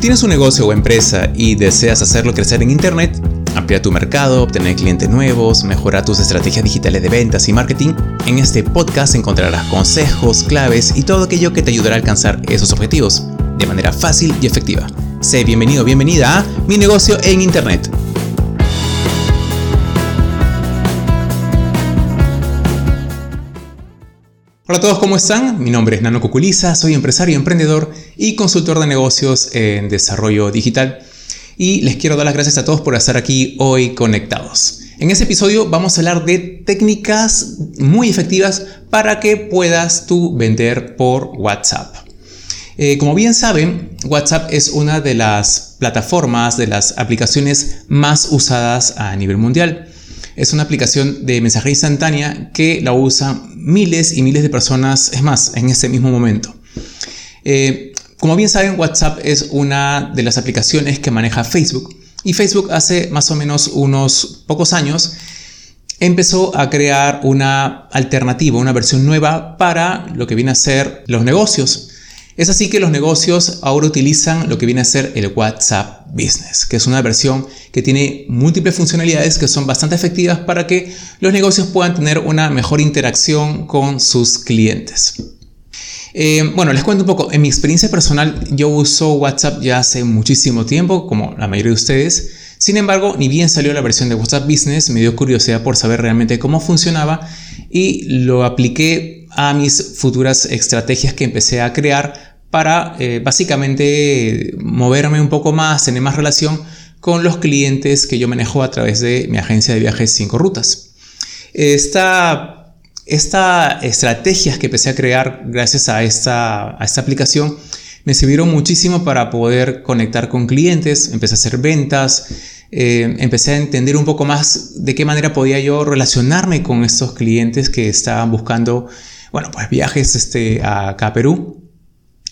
Si tienes un negocio o empresa y deseas hacerlo crecer en Internet, ampliar tu mercado, obtener clientes nuevos, mejorar tus estrategias digitales de ventas y marketing, en este podcast encontrarás consejos, claves y todo aquello que te ayudará a alcanzar esos objetivos de manera fácil y efectiva. Sé bienvenido, bienvenida a Mi negocio en Internet. Hola a todos, ¿cómo están? Mi nombre es Nano Cuculiza, soy empresario, emprendedor y consultor de negocios en desarrollo digital. Y les quiero dar las gracias a todos por estar aquí hoy conectados. En este episodio vamos a hablar de técnicas muy efectivas para que puedas tú vender por WhatsApp. Eh, como bien saben, WhatsApp es una de las plataformas, de las aplicaciones más usadas a nivel mundial. Es una aplicación de mensajería instantánea que la usan miles y miles de personas, es más, en ese mismo momento. Eh, como bien saben, WhatsApp es una de las aplicaciones que maneja Facebook. Y Facebook hace más o menos unos pocos años empezó a crear una alternativa, una versión nueva para lo que viene a ser los negocios. Es así que los negocios ahora utilizan lo que viene a ser el WhatsApp Business, que es una versión que tiene múltiples funcionalidades que son bastante efectivas para que los negocios puedan tener una mejor interacción con sus clientes. Eh, bueno, les cuento un poco. En mi experiencia personal, yo uso WhatsApp ya hace muchísimo tiempo, como la mayoría de ustedes. Sin embargo, ni bien salió la versión de WhatsApp Business, me dio curiosidad por saber realmente cómo funcionaba y lo apliqué a mis futuras estrategias que empecé a crear para eh, básicamente moverme un poco más, tener más relación con los clientes que yo manejo a través de mi agencia de viajes 5 rutas. Esta, esta estrategias que empecé a crear gracias a esta, a esta aplicación me sirvieron muchísimo para poder conectar con clientes, empecé a hacer ventas, eh, empecé a entender un poco más de qué manera podía yo relacionarme con estos clientes que estaban buscando, bueno, pues viajes este, a Perú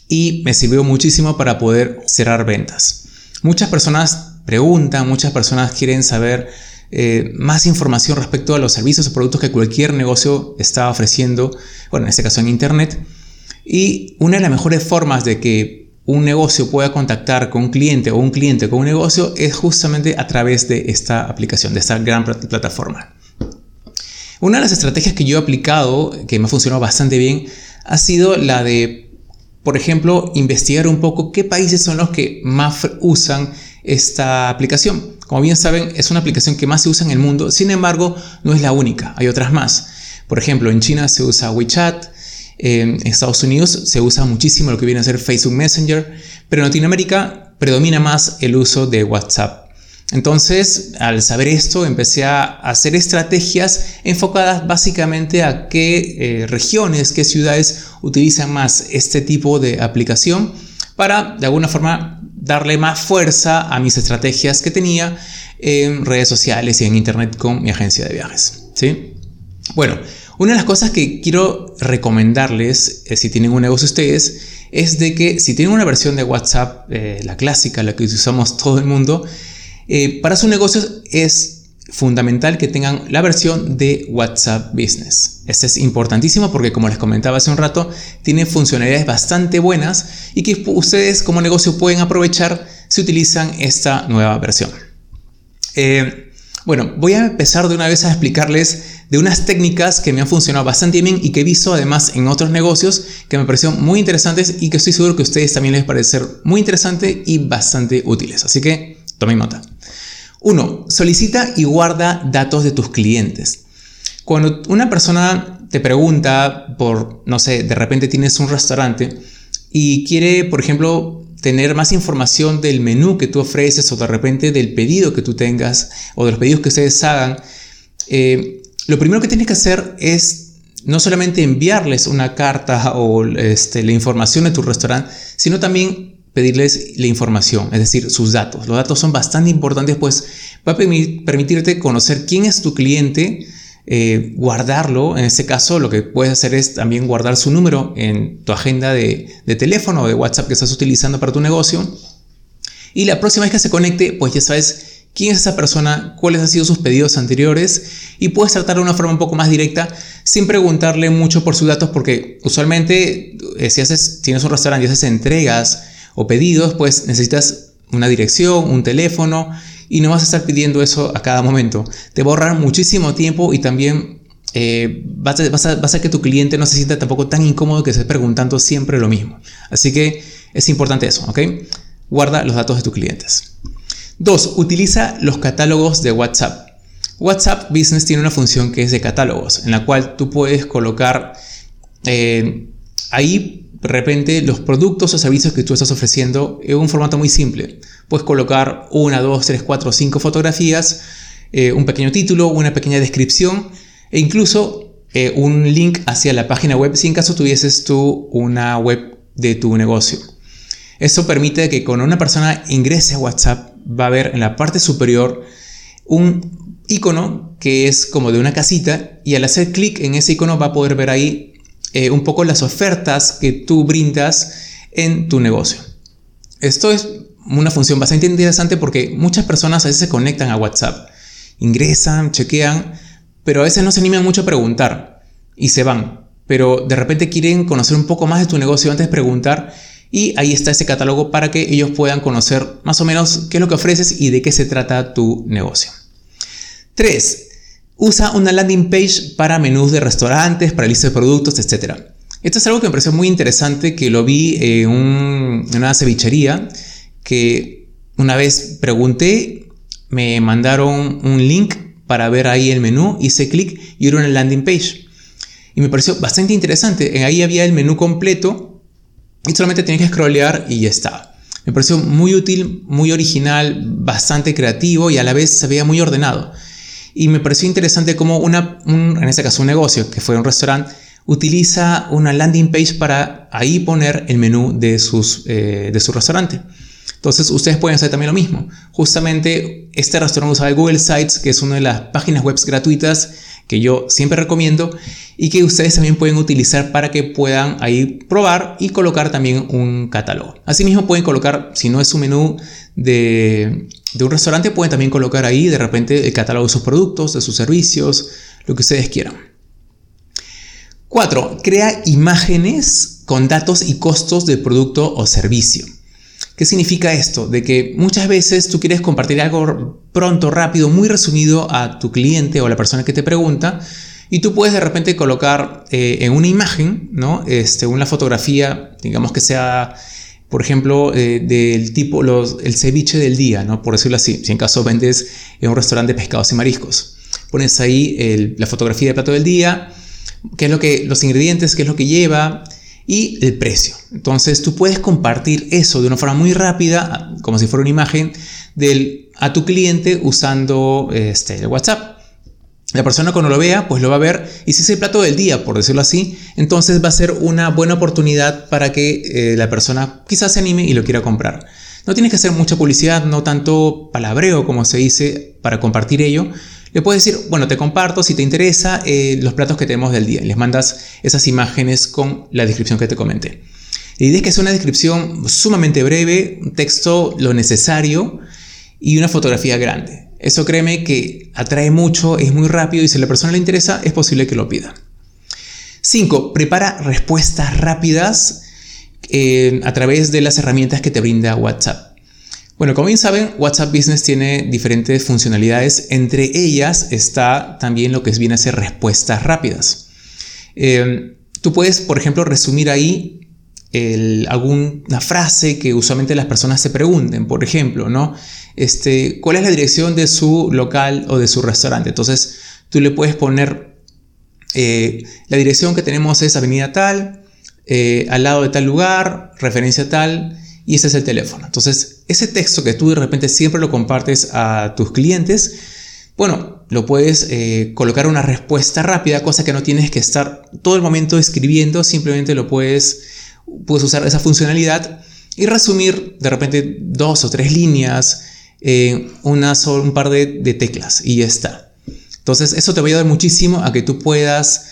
y me sirvió muchísimo para poder cerrar ventas. Muchas personas preguntan, muchas personas quieren saber eh, más información respecto a los servicios o productos que cualquier negocio está ofreciendo, bueno, en este caso en Internet. Y una de las mejores formas de que un negocio pueda contactar con un cliente o un cliente con un negocio es justamente a través de esta aplicación, de esta gran plataforma. Una de las estrategias que yo he aplicado, que me ha funcionado bastante bien, ha sido la de por ejemplo, investigar un poco qué países son los que más usan esta aplicación. Como bien saben, es una aplicación que más se usa en el mundo, sin embargo, no es la única, hay otras más. Por ejemplo, en China se usa WeChat, en Estados Unidos se usa muchísimo lo que viene a ser Facebook Messenger, pero en Latinoamérica predomina más el uso de WhatsApp. Entonces, al saber esto, empecé a hacer estrategias enfocadas básicamente a qué eh, regiones, qué ciudades utilizan más este tipo de aplicación para, de alguna forma, darle más fuerza a mis estrategias que tenía en redes sociales y en internet con mi agencia de viajes. ¿sí? Bueno, una de las cosas que quiero recomendarles, eh, si tienen un negocio ustedes, es de que si tienen una versión de WhatsApp, eh, la clásica, la que usamos todo el mundo, eh, para sus negocios es fundamental que tengan la versión de WhatsApp Business. Este es importantísimo porque como les comentaba hace un rato, tiene funcionalidades bastante buenas y que ustedes como negocio pueden aprovechar si utilizan esta nueva versión. Eh, bueno, voy a empezar de una vez a explicarles de unas técnicas que me han funcionado bastante bien y que he visto además en otros negocios que me parecieron muy interesantes y que estoy seguro que a ustedes también les parecer muy interesante y bastante útiles. Así que tomen nota. 1. Solicita y guarda datos de tus clientes. Cuando una persona te pregunta por, no sé, de repente tienes un restaurante y quiere, por ejemplo, tener más información del menú que tú ofreces o de repente del pedido que tú tengas o de los pedidos que ustedes hagan, eh, lo primero que tienes que hacer es no solamente enviarles una carta o este, la información de tu restaurante, sino también pedirles la información, es decir, sus datos. Los datos son bastante importantes, pues va a permitirte conocer quién es tu cliente, eh, guardarlo. En este caso, lo que puedes hacer es también guardar su número en tu agenda de, teléfono o de WhatsApp que estás utilizando para tu negocio. Y la próxima vez que se conecte, pues ya sabes quién es esa persona, cuáles han sido sus pedidos anteriores y puedes tratar de una forma un poco más directa sin preguntarle mucho por sus datos porque usualmente eh, si haces, tienes un restaurante y haces entregas o pedidos, pues necesitas una dirección, un teléfono y no vas a estar pidiendo eso a cada momento. Te va a ahorrar muchísimo tiempo y también eh, vas, a, hacer que tu cliente no se sienta tampoco tan incómodo que esté preguntando siempre lo mismo. Así que es importante eso, ¿ok? Guarda los datos de tus clientes. 2. Utiliza los catálogos de WhatsApp. WhatsApp Business tiene una función que es de catálogos, en la cual tú puedes colocar eh, ahí de repente los productos o servicios que tú estás ofreciendo en un formato muy simple. Puedes colocar una, dos, tres, cuatro, cinco fotografías, eh, un pequeño título, una pequeña descripción e incluso eh, un link hacia la página web si en caso tuvieses tú una web de tu negocio. Eso permite que cuando una persona ingrese a WhatsApp va a ver en la parte superior un icono que es como de una casita y al hacer clic en ese icono va a poder ver ahí eh, un poco las ofertas que tú brindas en tu negocio. Esto es una función bastante interesante porque muchas personas a veces se conectan a WhatsApp, ingresan, chequean, pero a veces no se animan mucho a preguntar y se van. Pero de repente quieren conocer un poco más de tu negocio antes de preguntar y ahí está ese catálogo para que ellos puedan conocer más o menos qué es lo que ofreces y de qué se trata tu negocio. 3. Usa una landing page para menús de restaurantes, para listas de productos, etc. Esto es algo que me pareció muy interesante, que lo vi en, una cevichería, que una vez pregunté, me mandaron un link para ver ahí el menú, hice clic y era una landing page. Y me pareció bastante interesante. Ahí había el menú completo y solamente tenía que scrollear y ya estaba. Me pareció muy útil, muy original, bastante creativo y a la vez se veía muy ordenado. Y me pareció interesante cómo una, en este caso un negocio, que fue un restaurante, utiliza una landing page para ahí poner el menú de, sus, eh, de su restaurante. Entonces ustedes pueden hacer también lo mismo. Justamente este restaurante usaba Google Sites, que es una de las páginas web gratuitas que yo siempre recomiendo y que ustedes también pueden utilizar para que puedan ahí probar y colocar también un catálogo. Asimismo pueden colocar, si no es su menú de, de un restaurante pueden también colocar ahí de repente el catálogo de sus productos, de sus servicios, lo que ustedes quieran. 4. Crea imágenes con datos y costos del producto o servicio. ¿Qué significa esto? De que muchas veces tú quieres compartir algo pronto, rápido, muy resumido a tu cliente o la persona que te pregunta y tú puedes de repente colocar eh, en una imagen, ¿no? Este, una fotografía, digamos que sea por ejemplo, eh, del tipo los, el ceviche del día, ¿no? por decirlo así, si en caso vendes en un restaurante de pescados y mariscos. Pones ahí la fotografía del plato del día, qué es lo que, los ingredientes, qué es lo que lleva y el precio. Entonces tú puedes compartir eso de una forma muy rápida, como si fuera una imagen, a tu cliente usando este, el WhatsApp. La persona cuando lo vea, pues lo va a ver y si es el plato del día, por decirlo así, entonces va a ser una buena oportunidad para que eh, la persona quizás se anime y lo quiera comprar. No tienes que hacer mucha publicidad, no tanto palabreo como se dice para compartir ello. Le puedes decir, bueno, te comparto si te interesa eh, los platos que tenemos del día. Les mandas esas imágenes con la descripción que te comenté. La idea es que sea una descripción sumamente breve, un texto lo necesario y una fotografía grande. Eso créeme que atrae mucho, es muy rápido y si a la persona le interesa es posible que lo pida. 5. Prepara respuestas rápidas eh, a través de las herramientas que te brinda WhatsApp. Bueno, como bien saben, WhatsApp Business tiene diferentes funcionalidades. Entre ellas está también lo que es bien hacer respuestas rápidas. Eh, tú puedes, por ejemplo, resumir ahí alguna frase que usualmente las personas se pregunten. Por ejemplo, ¿no? este, cuál es la dirección de su local o de su restaurante. Entonces tú le puedes poner eh, la dirección que tenemos es avenida tal, eh, al lado de tal lugar, referencia tal, y ese es el teléfono. Entonces ese texto que tú de repente siempre lo compartes a tus clientes, bueno, lo puedes eh, colocar una respuesta rápida, cosa que no tienes que estar todo el momento escribiendo, simplemente lo puedes, puedes usar esa funcionalidad y resumir de repente dos o tres líneas una un par de, teclas y ya está. Entonces eso te va a ayudar muchísimo a que tú puedas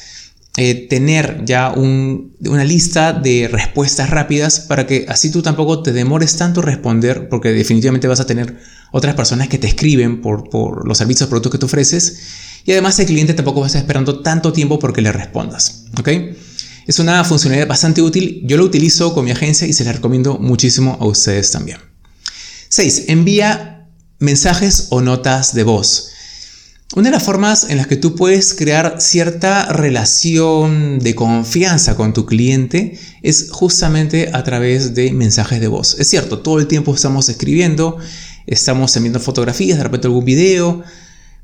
eh, tener ya una lista de respuestas rápidas para que así tú tampoco te demores tanto responder porque definitivamente vas a tener otras personas que te escriben por, por los servicios o productos que tú ofreces y además el cliente tampoco va a estar esperando tanto tiempo porque le respondas. ¿ok? Es una funcionalidad bastante útil, yo lo utilizo con mi agencia y se la recomiendo muchísimo a ustedes también. 6. Envía mensajes o notas de voz. Una de las formas en las que tú puedes crear cierta relación de confianza con tu cliente es justamente a través de mensajes de voz. Es cierto, todo el tiempo estamos escribiendo, estamos enviando fotografías, de repente algún video,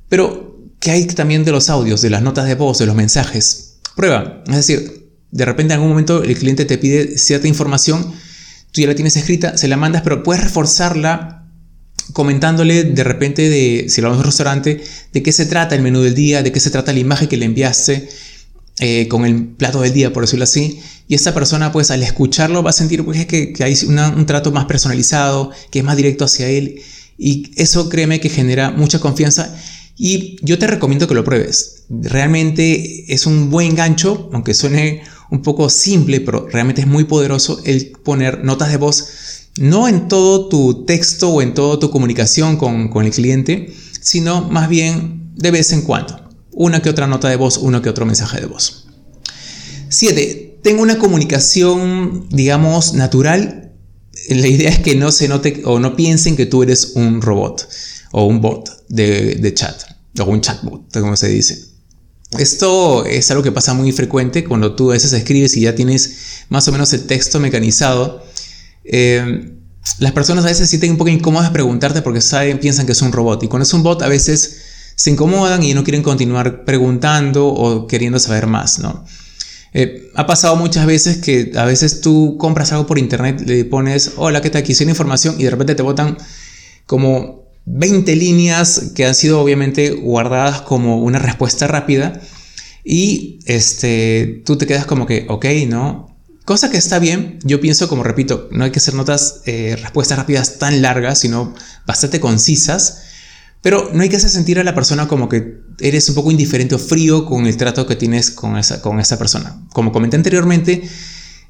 pero ¿qué hay también de los audios, de las notas de voz, de los mensajes? Prueba, es decir, de repente en algún momento el cliente te pide cierta información, tú ya la tienes escrita, se la mandas, pero puedes reforzarla comentándole de repente de, si lo vamos a un restaurante, de qué se trata el menú del día, de qué se trata la imagen que le enviaste eh, con el plato del día, por decirlo así. Y esta persona, pues al escucharlo va a sentir pues, que, hay un trato más personalizado, que es más directo hacia él. Y eso créeme que genera mucha confianza. Y yo te recomiendo que lo pruebes. Realmente es un buen gancho, aunque suene un poco simple, pero realmente es muy poderoso el poner notas de voz no en todo tu texto o en toda tu comunicación con, el cliente, sino más bien de vez en cuando. Una que otra nota de voz, uno que otro mensaje de voz. 7. Tengo una comunicación, digamos, natural. La idea es que no se note o no piensen que tú eres un robot o un bot de, de chat o un chatbot, como se dice. Esto es algo que pasa muy frecuente cuando tú a veces escribes y ya tienes más o menos el texto mecanizado eh, las personas a veces sienten un poco incómodas preguntarte porque saben, piensan que es un robot. Y cuando es un bot a veces se incomodan y no quieren continuar preguntando o queriendo saber más, ¿no? Eh, ha pasado muchas veces que a veces tú compras algo por internet, le pones, hola, ¿qué tal? Quisiera información y de repente te botan como 20 líneas que han sido obviamente guardadas como una respuesta rápida y este, tú te quedas como que, ok, ¿no? Cosa que está bien, yo pienso, como repito, no hay que hacer notas, eh, respuestas rápidas tan largas, sino bastante concisas, pero no hay que hacer sentir a la persona como que eres un poco indiferente o frío con el trato que tienes con esa, con esa persona. Como comenté anteriormente,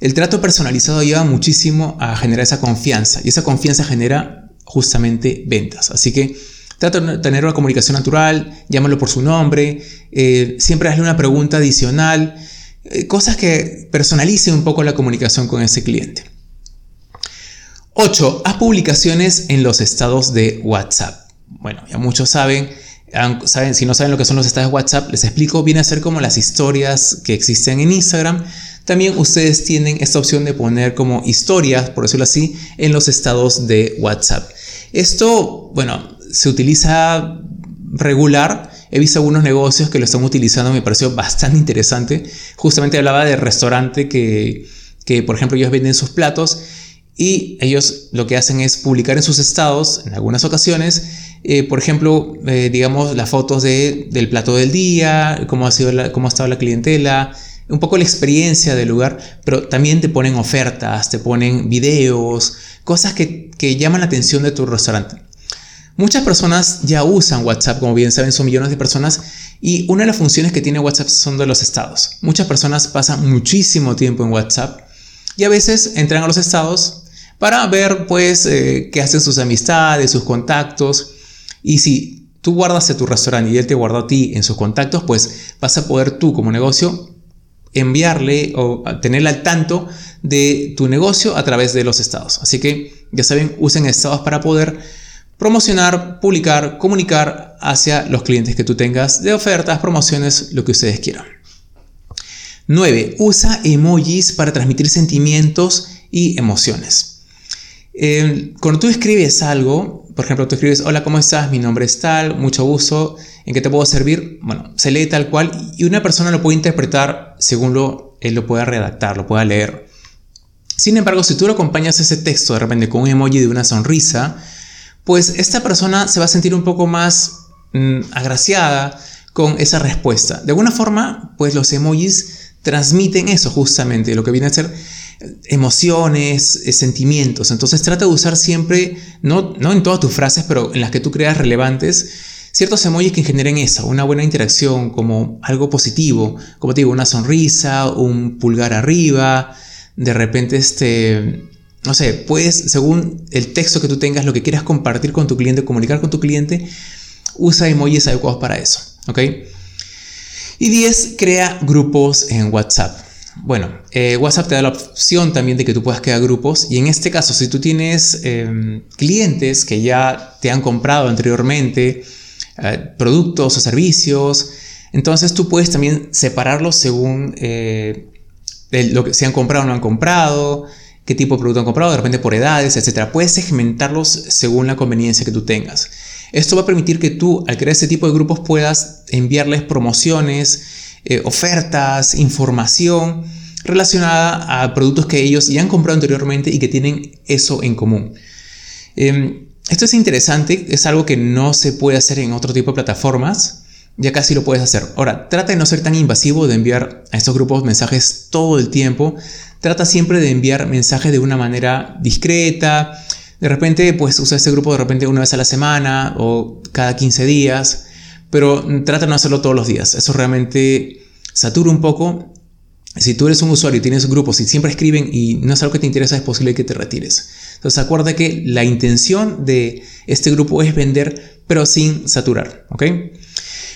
el trato personalizado ayuda muchísimo a generar esa confianza y esa confianza genera justamente ventas. Así que trata de tener una comunicación natural, llámalo por su nombre, eh, siempre hazle una pregunta adicional. Eh, cosas que personalicen un poco la comunicación con ese cliente. 8. Haz publicaciones en los estados de WhatsApp. Bueno, ya muchos saben, saben, si no saben lo que son los estados de WhatsApp, les explico, viene a ser como las historias que existen en Instagram. También ustedes tienen esta opción de poner como historias, por decirlo así, en los estados de WhatsApp. Esto, bueno, se utiliza regular He visto algunos negocios que lo están utilizando, me pareció bastante interesante. Justamente hablaba de restaurante que, que, por ejemplo, ellos venden sus platos y ellos lo que hacen es publicar en sus estados, en algunas ocasiones, eh, por ejemplo, eh, digamos, las fotos de, del plato del día, cómo ha, sido cómo ha estado la clientela, un poco la experiencia del lugar, pero también te ponen ofertas, te ponen videos, cosas que, que llaman la atención de tu restaurante. Muchas personas ya usan WhatsApp, como bien saben, son millones de personas y una de las funciones que tiene WhatsApp son de los estados. Muchas personas pasan muchísimo tiempo en WhatsApp y a veces entran a los estados para ver pues eh, qué hacen sus amistades, sus contactos y si tú guardas a tu restaurante y él te guardó a ti en sus contactos, pues vas a poder tú como negocio enviarle o tenerle al tanto de tu negocio a través de los estados. Así que ya saben, usen estados para poder promocionar, publicar, comunicar hacia los clientes que tú tengas de ofertas, promociones, lo que ustedes quieran. 9. Usa emojis para transmitir sentimientos y emociones. Eh, cuando tú escribes algo, por ejemplo, tú escribes, hola, ¿cómo estás? Mi nombre es tal, mucho gusto, ¿en qué te puedo servir? Bueno, se lee tal cual y una persona lo puede interpretar según lo, él lo pueda redactar, lo pueda leer. Sin embargo, si tú lo acompañas ese texto de repente con un emoji de una sonrisa, pues esta persona se va a sentir un poco más mm, agraciada con esa respuesta. De alguna forma, pues los emojis transmiten eso justamente, lo que viene a ser emociones, eh, sentimientos. Entonces trata de usar siempre, no, no en todas tus frases, pero en las que tú creas relevantes, ciertos emojis que generen eso, una buena interacción, como algo positivo, como te digo, una sonrisa, un pulgar arriba, de repente este, no sé, puedes, según el texto que tú tengas, lo que quieras compartir con tu cliente, comunicar con tu cliente, usa emojis adecuados para eso, ¿ok? Y 10, crea grupos en WhatsApp. Bueno, eh, WhatsApp te da la opción también de que tú puedas crear grupos y en este caso, si tú tienes em, clientes que ya te han comprado anteriormente eh, productos o servicios, entonces tú puedes también separarlos según eh, lo que se han comprado o no han comprado, qué tipo de producto han comprado, de repente por edades, etc. Puedes segmentarlos según la conveniencia que tú tengas. Esto va a permitir que tú, al crear este tipo de grupos, puedas enviarles promociones, eh, ofertas, información relacionada a productos que ellos ya han comprado anteriormente y que tienen eso en común. Em, esto es interesante, es algo que no se puede hacer en otro tipo de plataformas, ya casi lo puedes hacer. Ahora, trata de no ser tan invasivo de enviar a estos grupos mensajes todo el tiempo. Trata siempre de enviar mensajes de una manera discreta. De repente, pues usa este grupo de repente una vez a la semana o cada 15 días, pero trata de no hacerlo todos los días. Eso realmente satura un poco. Si tú eres un usuario y tienes grupos y siempre escriben y no es algo que te interesa, es posible que te retires. Entonces acuerda que la intención de este grupo es vender, pero sin saturar.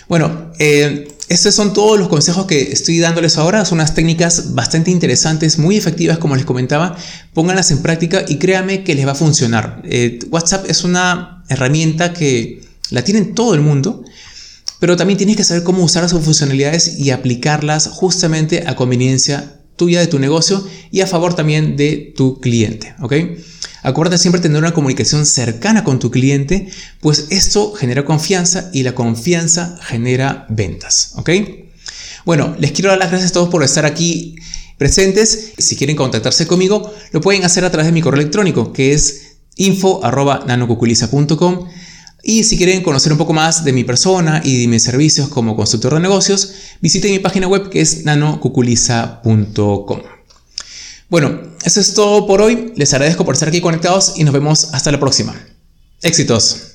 Bueno, eh, estos son todos los consejos que estoy dándoles ahora. Son unas técnicas bastante interesantes, muy efectivas, como les comentaba. Pónganlas en práctica y créanme que les va a funcionar. Eh, WhatsApp es una herramienta que la tiene todo el mundo, pero también tienes que saber cómo usar sus funcionalidades y aplicarlas justamente a conveniencia tuya de tu negocio y a favor también de tu cliente. ¿ok? Acuérdate siempre tener una comunicación cercana con tu cliente, pues esto genera confianza y la confianza genera ventas. ¿Ok? Bueno, les quiero dar las gracias a todos por estar aquí presentes. Si quieren contactarse conmigo, lo pueden hacer a través de mi correo electrónico, que es info.nanocuculiza.com. Y si quieren conocer un poco más de mi persona y de mis servicios como consultor de negocios, visiten mi página web que es nanocuculiza.com. Bueno, eso es todo por hoy. Les agradezco por estar aquí conectados y nos vemos hasta la próxima. Éxitos.